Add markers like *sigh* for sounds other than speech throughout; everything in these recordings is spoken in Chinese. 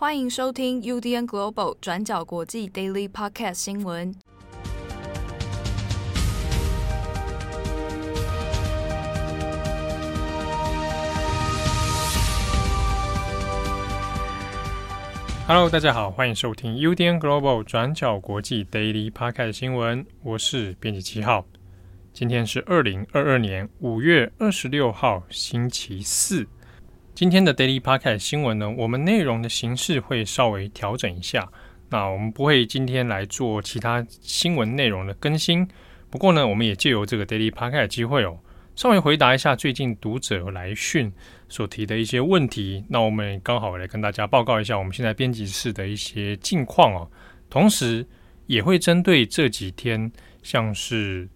欢迎收听 UDN Global 转角国际 Daily Podcast 新闻。Hello，大家好，欢迎收听 UDN Global 转角国际 Daily Podcast 新闻。我是编辑七号。今天是二零二二年五月二十六号，星期四。今天的 Daily Podcast 新闻呢，我们内容的形式会稍微调整一下。那我们不会今天来做其他新闻内容的更新。不过呢，我们也借由这个 Daily Podcast 机会哦，稍微回答一下最近读者来讯所提的一些问题。那我们刚好来跟大家报告一下我们现在编辑室的一些近况哦。同时，也会针对这几天像是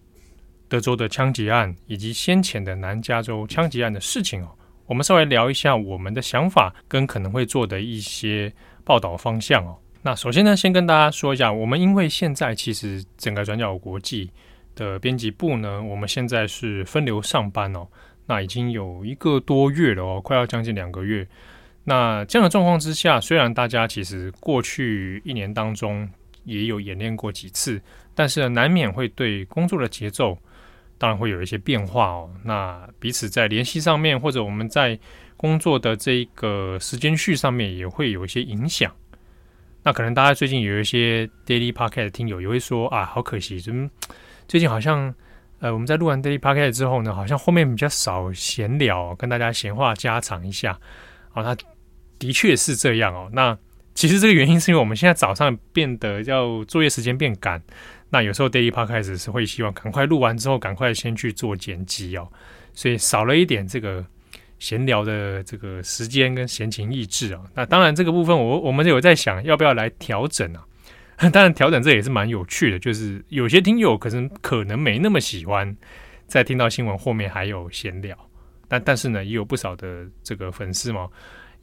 德州的枪击案以及先前的南加州枪击案的事情哦。我们稍微聊一下我们的想法跟可能会做的一些报道方向哦。那首先呢，先跟大家说一下，我们因为现在其实整个转角国际的编辑部呢，我们现在是分流上班哦。那已经有一个多月了哦，快要将近两个月。那这样的状况之下，虽然大家其实过去一年当中也有演练过几次，但是，难免会对工作的节奏。当然会有一些变化哦。那彼此在联系上面，或者我们在工作的这个时间序上面，也会有一些影响。那可能大家最近有一些 Daily Podcast 听友也会说啊，好可惜，怎么最近好像呃，我们在录完 Daily Podcast 之后呢，好像后面比较少闲聊，跟大家闲话家常一下。哦，那的确是这样哦。那其实这个原因是因为我们现在早上变得要作业时间变赶。那有时候 Daily Podcast 是会希望赶快录完之后，赶快先去做剪辑哦，所以少了一点这个闲聊的这个时间跟闲情逸致啊。那当然这个部分我我们有在想要不要来调整啊。当然调整这也是蛮有趣的，就是有些听友可能可能没那么喜欢在听到新闻后面还有闲聊，但但是呢也有不少的这个粉丝嘛，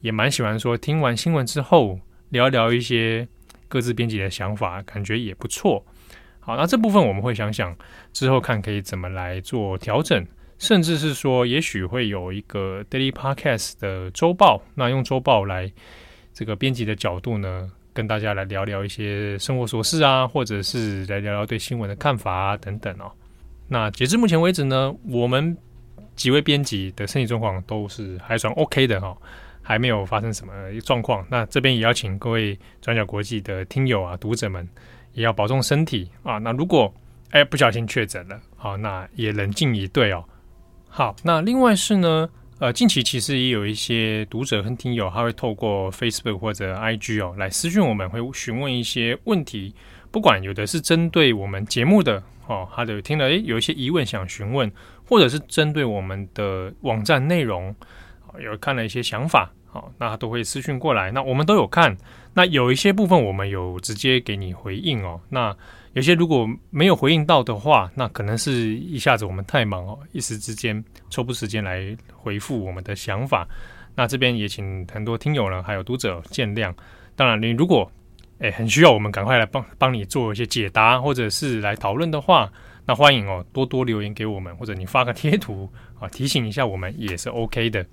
也蛮喜欢说听完新闻之后聊聊一些各自编辑的想法，感觉也不错。好，那这部分我们会想想之后看可以怎么来做调整，甚至是说，也许会有一个 Daily Podcast 的周报，那用周报来这个编辑的角度呢，跟大家来聊聊一些生活琐事啊，或者是来聊聊对新闻的看法等等哦。那截至目前为止呢，我们几位编辑的身体状况都是还算 OK 的哈、哦，还没有发生什么状况。那这边也要请各位转角国际的听友啊、读者们。也要保重身体啊！那如果哎不小心确诊了，好，那也冷静以对哦。好，那另外是呢，呃，近期其实也有一些读者和听友，他会透过 Facebook 或者 IG 哦来私讯我们，会询问一些问题。不管有的是针对我们节目的哦，他的听了哎有一些疑问想询问，或者是针对我们的网站内容，有看了一些想法。好，那都会私讯过来，那我们都有看。那有一些部分我们有直接给你回应哦。那有些如果没有回应到的话，那可能是一下子我们太忙哦，一时之间抽不时间来回复我们的想法。那这边也请很多听友呢，还有读者见谅。当然，你如果诶很需要我们赶快来帮帮你做一些解答，或者是来讨论的话，那欢迎哦，多多留言给我们，或者你发个贴图啊，提醒一下我们也是 OK 的。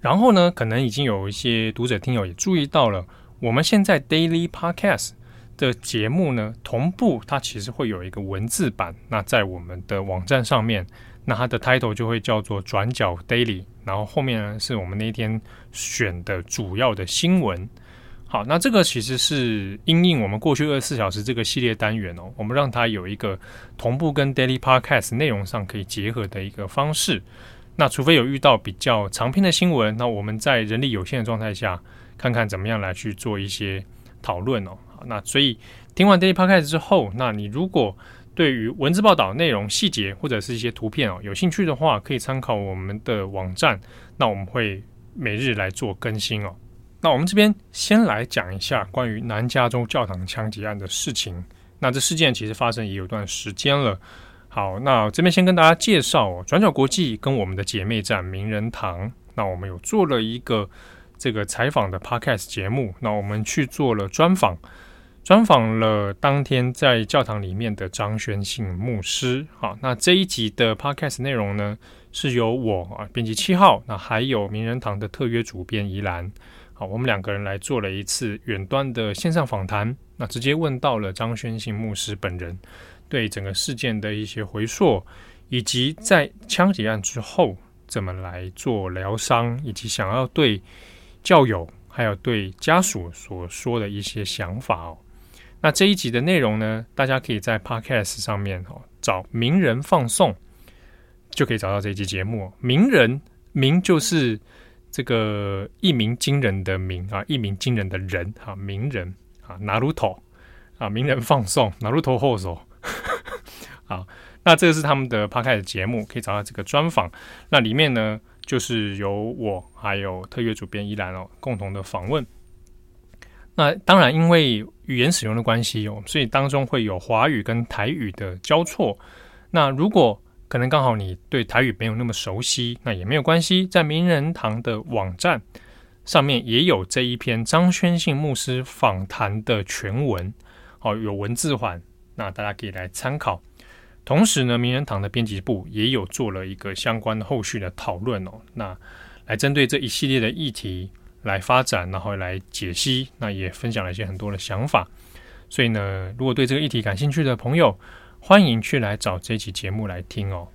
然后呢，可能已经有一些读者听友也注意到了，我们现在 Daily Podcast 的节目呢，同步它其实会有一个文字版。那在我们的网站上面，那它的 title 就会叫做“转角 Daily”，然后后面呢是我们那天选的主要的新闻。好，那这个其实是因应我们过去二十四小时这个系列单元哦，我们让它有一个同步跟 Daily Podcast 内容上可以结合的一个方式。那除非有遇到比较长篇的新闻，那我们在人力有限的状态下，看看怎么样来去做一些讨论哦。好，那所以听完 Daily Podcast 之后，那你如果对于文字报道内容细节或者是一些图片哦有兴趣的话，可以参考我们的网站。那我们会每日来做更新哦。那我们这边先来讲一下关于南加州教堂枪击案的事情。那这事件其实发生也有段时间了。好，那这边先跟大家介绍，转角国际跟我们的姐妹站名人堂，那我们有做了一个这个采访的 podcast 节目，那我们去做了专访，专访了当天在教堂里面的张宣信牧师。好，那这一集的 podcast 内容呢，是由我啊编辑七号，那还有名人堂的特约主编宜兰，好，我们两个人来做了一次远端的线上访谈，那直接问到了张宣信牧师本人。对整个事件的一些回溯，以及在枪击案之后怎么来做疗伤，以及想要对教友还有对家属所说的一些想法哦。那这一集的内容呢，大家可以在 Podcast 上面哦找名人放送，就可以找到这一集节目。名人名就是。这个一鸣惊人的名啊，一鸣惊人的人啊，名人啊，拿鲁头啊，名人放送，拿鲁头后手。*laughs* 好，那这个是他们的 p o d c a t 节目，可以找到这个专访。那里面呢，就是由我还有特约主编依兰哦，共同的访问。那当然，因为语言使用的关系哦，所以当中会有华语跟台语的交错。那如果可能刚好你对台语没有那么熟悉，那也没有关系，在名人堂的网站上面也有这一篇张宣信牧师访谈的全文，哦，有文字版，那大家可以来参考。同时呢，名人堂的编辑部也有做了一个相关后续的讨论哦，那来针对这一系列的议题来发展，然后来解析，那也分享了一些很多的想法。所以呢，如果对这个议题感兴趣的朋友，欢迎去来找这期节目来听哦。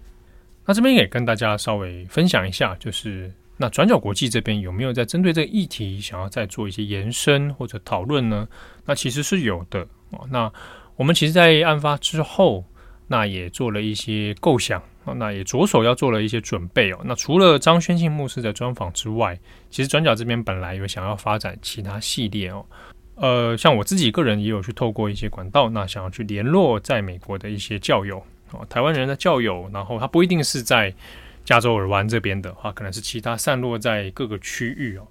那这边也跟大家稍微分享一下，就是那转角国际这边有没有在针对这个议题想要再做一些延伸或者讨论呢？那其实是有的哦。那我们其实，在案发之后，那也做了一些构想，那也着手要做了一些准备哦。那除了张宣庆牧师的专访之外，其实转角这边本来有想要发展其他系列哦。呃，像我自己个人也有去透过一些管道，那想要去联络在美国的一些教友哦，台湾人的教友，然后他不一定是在加州尔湾这边的话，可能是其他散落在各个区域哦。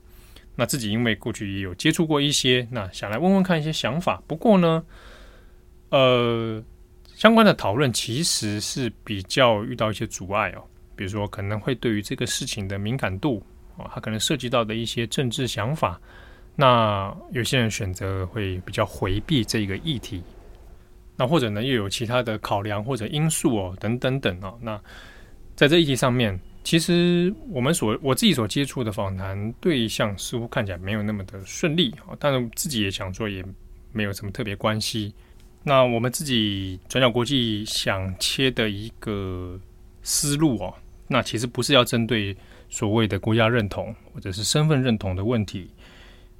那自己因为过去也有接触过一些，那想来问问看一些想法。不过呢，呃，相关的讨论其实是比较遇到一些阻碍哦，比如说可能会对于这个事情的敏感度哦，它可能涉及到的一些政治想法。那有些人选择会比较回避这个议题，那或者呢又有其他的考量或者因素哦，等等等哦。那在这议题上面，其实我们所我自己所接触的访谈对象似乎看起来没有那么的顺利啊，但是自己也想说也没有什么特别关系。那我们自己转角国际想切的一个思路哦，那其实不是要针对所谓的国家认同或者是身份认同的问题。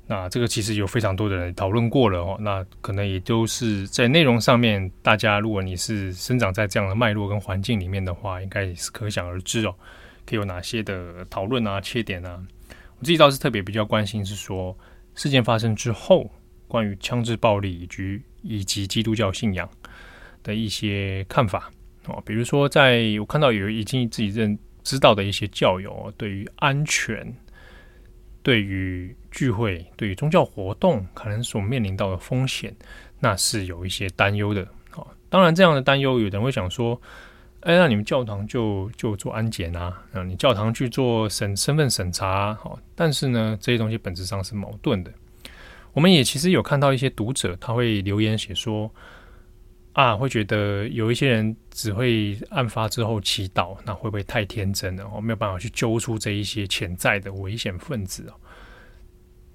那这个其实有非常多的人讨论过了哦，那可能也都是在内容上面，大家如果你是生长在这样的脉络跟环境里面的话，应该是可想而知哦，可以有哪些的讨论啊、切点啊。我自己倒是特别比较关心是说，事件发生之后，关于枪支暴力以及以及基督教信仰的一些看法哦，比如说在我看到有已经自己认知道的一些教友对于安全。对于聚会、对于宗教活动可能所面临到的风险，那是有一些担忧的。哦，当然这样的担忧，有人会想说：“哎，那你们教堂就就做安检啊？啊，你教堂去做审身份审查？好，但是呢，这些东西本质上是矛盾的。我们也其实有看到一些读者他会留言写说。”啊，会觉得有一些人只会案发之后祈祷，那会不会太天真了？哦，没有办法去揪出这一些潜在的危险分子。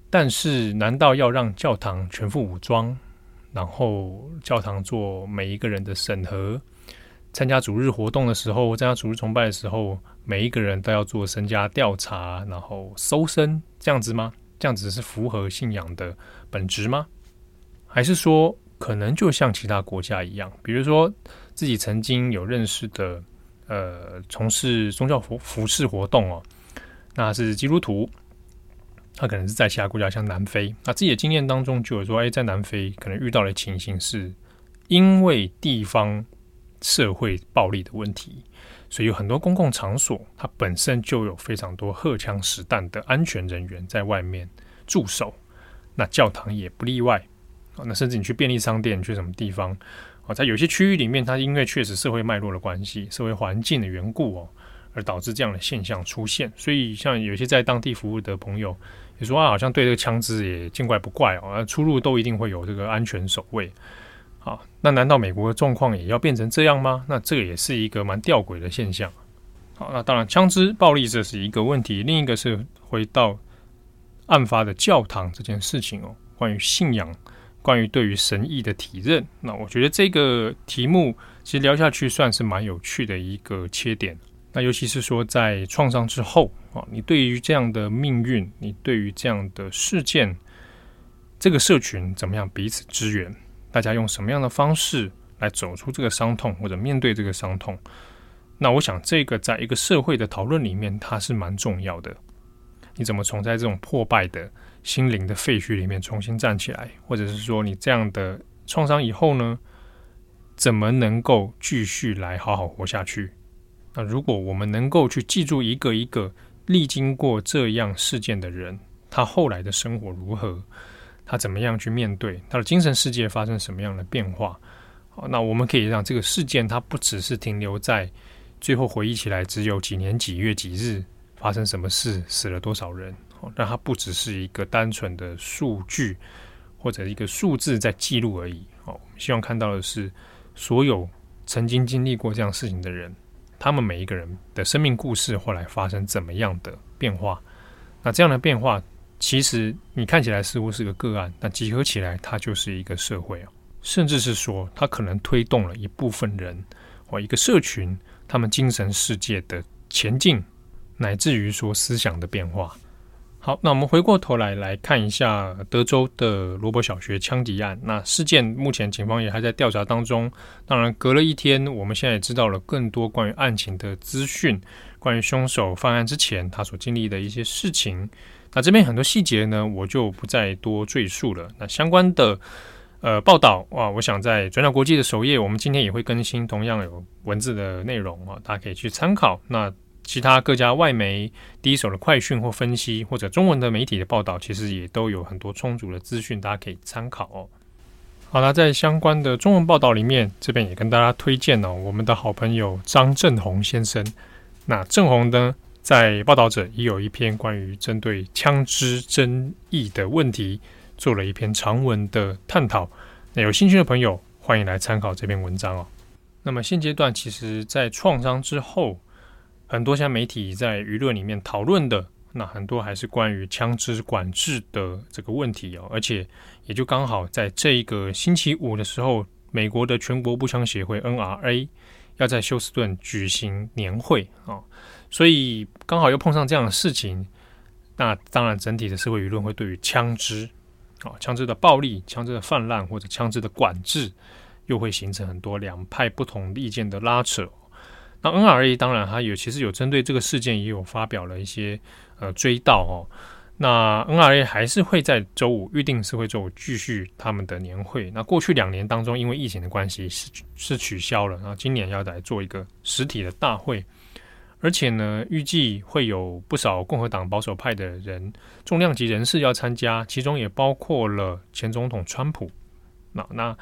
但是，难道要让教堂全副武装，然后教堂做每一个人的审核？参加主日活动的时候，参加主日崇拜的时候，每一个人都要做身家调查，然后搜身，这样子吗？这样子是符合信仰的本质吗？还是说？可能就像其他国家一样，比如说自己曾经有认识的，呃，从事宗教服服饰活动哦，那是基督徒，他可能是在其他国家，像南非，那自己的经验当中就有说，哎，在南非可能遇到的情形是，因为地方社会暴力的问题，所以有很多公共场所，它本身就有非常多荷枪实弹的安全人员在外面驻守，那教堂也不例外。那甚至你去便利商店，去什么地方？哦，在有些区域里面，它因为确实社会脉络的关系、社会环境的缘故哦，而导致这样的现象出现。所以，像有些在当地服务的朋友也说啊，好像对这个枪支也见怪不怪哦，出入都一定会有这个安全守卫。好，那难道美国的状况也要变成这样吗？那这也是一个蛮吊诡的现象。好，那当然，枪支暴力这是一个问题，另一个是回到。案发的教堂这件事情哦，关于信仰，关于对于神意的体认。那我觉得这个题目其实聊下去算是蛮有趣的一个切点。那尤其是说在创伤之后啊，你对于这样的命运，你对于这样的事件，这个社群怎么样彼此支援？大家用什么样的方式来走出这个伤痛，或者面对这个伤痛？那我想这个在一个社会的讨论里面，它是蛮重要的。你怎么从在这种破败的心灵的废墟里面重新站起来，或者是说你这样的创伤以后呢，怎么能够继续来好好活下去？那如果我们能够去记住一个一个历经过这样事件的人，他后来的生活如何，他怎么样去面对他的精神世界发生什么样的变化？好，那我们可以让这个事件它不只是停留在最后回忆起来只有几年几月几日发生什么事，死了多少人，好，让它不只是一个单纯的数据或者一个数字在记录而已。好，我们希望看到的是所有曾经经历过这样事情的人。他们每一个人的生命故事后来发生怎么样的变化？那这样的变化，其实你看起来似乎是个个案，那集合起来，它就是一个社会啊，甚至是说，它可能推动了一部分人或一个社群，他们精神世界的前进，乃至于说思想的变化。好，那我们回过头来来看一下德州的罗伯小学枪击案。那事件目前警方也还在调查当中。当然，隔了一天，我们现在也知道了更多关于案情的资讯，关于凶手犯案之前他所经历的一些事情。那这边很多细节呢，我就不再多赘述了。那相关的呃报道啊，我想在转角国际的首页，我们今天也会更新同样有文字的内容啊，大家可以去参考。那。其他各家外媒第一手的快讯或分析，或者中文的媒体的报道，其实也都有很多充足的资讯，大家可以参考哦。好了，在相关的中文报道里面，这边也跟大家推荐哦，我们的好朋友张正宏先生。那正宏呢，在报道者也有一篇关于针对枪支争议的问题，做了一篇长文的探讨。那有兴趣的朋友，欢迎来参考这篇文章哦。那么现阶段，其实在创伤之后。很多像媒体在舆论里面讨论的，那很多还是关于枪支管制的这个问题哦，而且也就刚好在这一个星期五的时候，美国的全国步枪协会 NRA 要在休斯顿举行年会啊，所以刚好又碰上这样的事情，那当然整体的社会舆论会对于枪支啊、枪支的暴力、枪支的泛滥或者枪支的管制，又会形成很多两派不同意见的拉扯。那 NRA 当然，它有其实有针对这个事件也有发表了一些呃追悼哦。那 NRA 还是会在周五预定是会周五继续他们的年会。那过去两年当中，因为疫情的关系是是取消了，然后今年要来做一个实体的大会，而且呢，预计会有不少共和党保守派的人重量级人士要参加，其中也包括了前总统川普。那那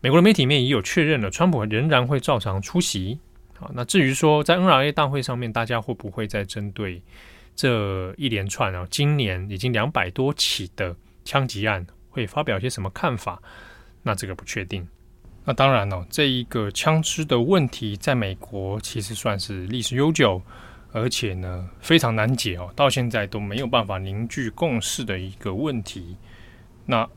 美国的媒体面也有确认了，川普仍然会照常出席。好，那至于说在 NRA 大会上面，大家会不会再针对这一连串啊，今年已经两百多起的枪击案，会发表些什么看法？那这个不确定。那当然哦，这一个枪支的问题，在美国其实算是历史悠久，而且呢非常难解哦，到现在都没有办法凝聚共识的一个问题。那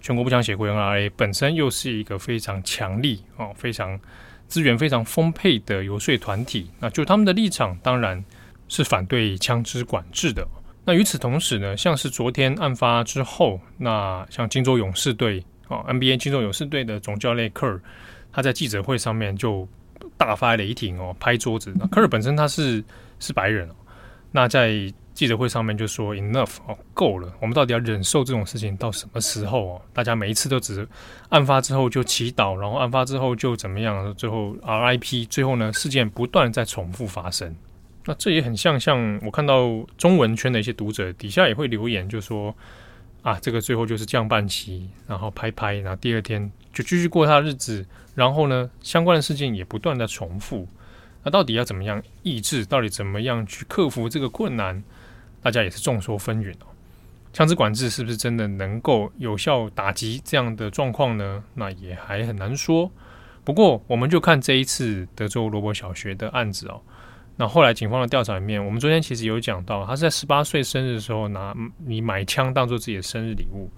全国步枪协会 NRA 本身又是一个非常强力哦，非常。资源非常丰沛的游说团体，那就他们的立场当然是反对枪支管制的。那与此同时呢，像是昨天案发之后，那像金州勇士队哦，NBA 金州勇士队的总教练科尔，他在记者会上面就大发雷霆哦，拍桌子。那科尔本身他是是白人哦，那在。记者会上面就说 enough 哦，够了，我们到底要忍受这种事情到什么时候哦？大家每一次都只是案发之后就祈祷，然后案发之后就怎么样，最后 RIP，最后呢，事件不断在重复发生。那这也很像，像我看到中文圈的一些读者底下也会留言，就说啊，这个最后就是降半旗，然后拍拍，然后第二天就继续过他的日子，然后呢，相关的事件也不断的重复。那到底要怎么样抑制？到底怎么样去克服这个困难？大家也是众说纷纭哦，枪支管制是不是真的能够有效打击这样的状况呢？那也还很难说。不过，我们就看这一次德州罗伯小学的案子哦，那后来警方的调查里面，我们昨天其实有讲到，他是在十八岁生日的时候拿你买枪当做自己的生日礼物。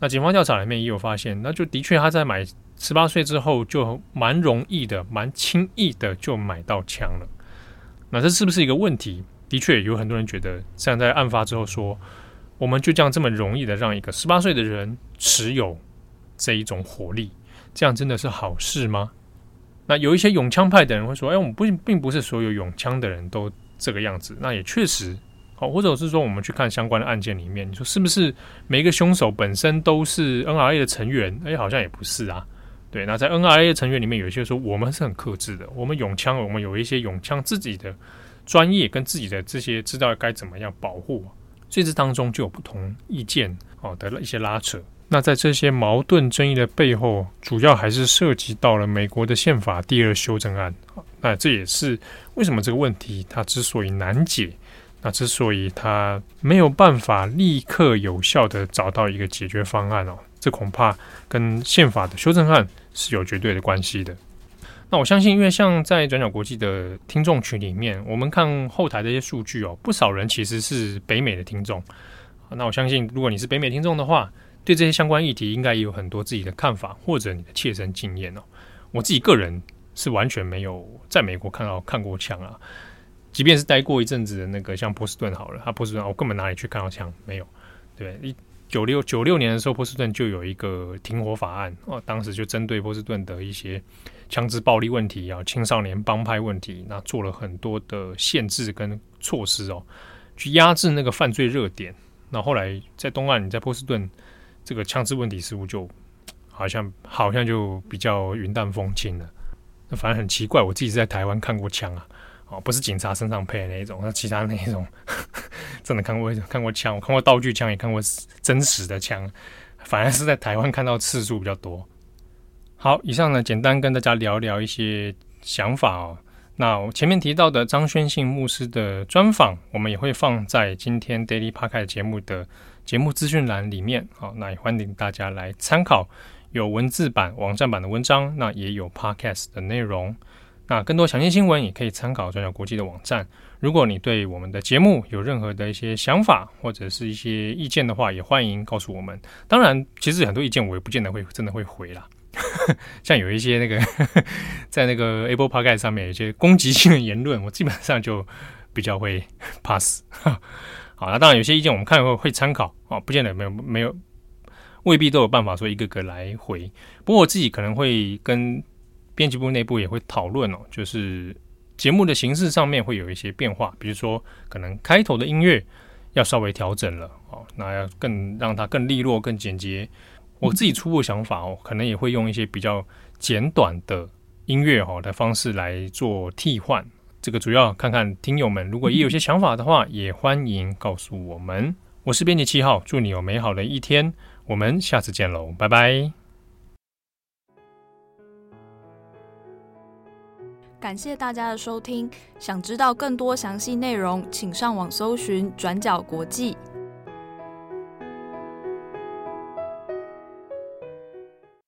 那警方调查里面也有发现，那就的确他在买十八岁之后就蛮容易的、蛮轻易的就买到枪了。那这是不是一个问题？的确有很多人觉得，像在案发之后说，我们就这样这么容易的让一个十八岁的人持有这一种火力，这样真的是好事吗？那有一些永枪派的人会说：“哎，我们不并不是所有拥枪的人都这个样子。”那也确实，好，或者是说我们去看相关的案件里面，你说是不是每一个凶手本身都是 NRA 的成员？哎，好像也不是啊。对，那在 NRA 的成员里面，有一些说我们是很克制的，我们拥枪，我们有一些永枪自己的专业跟自己的这些知道该怎么样保护，所以这当中就有不同意见哦的一些拉扯。那在这些矛盾争议的背后，主要还是涉及到了美国的宪法第二修正案。那这也是为什么这个问题它之所以难解，那之所以它没有办法立刻有效地找到一个解决方案哦，这恐怕跟宪法的修正案是有绝对的关系的。那我相信，因为像在转角国际的听众群里面，我们看后台的一些数据哦，不少人其实是北美的听众。那我相信，如果你是北美听众的话，对这些相关议题，应该也有很多自己的看法，或者你的切身经验哦。我自己个人是完全没有在美国看到看过枪啊，即便是待过一阵子的那个像波士顿好了，他波士顿我根本哪里去看到枪没有。对，一九六九六年的时候，波士顿就有一个停火法案哦，当时就针对波士顿的一些枪支暴力问题啊、青少年帮派问题，那做了很多的限制跟措施哦，去压制那个犯罪热点。那后来在东岸，你在波士顿。这个枪支问题似乎就 *tsk* 好像好像就比较云淡风轻了。那反正很奇怪，我自己是在台湾看过枪啊，哦，不是警察身上配的那一种，那其他那一种 *laughs* 真的看过看过枪，我看过道具枪，也看过真实的枪，反而是在台湾看到次数比较多。好，以上呢，简单跟大家聊聊一些想法哦。那我前面提到的张宣信牧师的专访，我们也会放在今天 Daily Podcast 节目的。节目资讯栏里面，好，那也欢迎大家来参考，有文字版、网站版的文章，那也有 Podcast 的内容。那更多详细新闻也可以参考转角国际的网站。如果你对我们的节目有任何的一些想法或者是一些意见的话，也欢迎告诉我们。当然，其实很多意见我也不见得会真的会回啦。像有一些那个 *laughs* 在那个 Apple Podcast 上面有一些攻击性的言论，我基本上就比较会 pass。好，那当然有些意见我们看会会参考啊，不见得没有没有，未必都有办法说一个个来回。不过我自己可能会跟编辑部内部也会讨论哦，就是节目的形式上面会有一些变化，比如说可能开头的音乐要稍微调整了哦，那要更让它更利落、更简洁。我自己初步想法哦，可能也会用一些比较简短的音乐哈的方式来做替换。这个主要看看听友们，如果也有些想法的话，也欢迎告诉我们。我是编辑七号，祝你有美好的一天，我们下次见喽，拜拜。感谢大家的收听，想知道更多详细内容，请上网搜寻转角国际。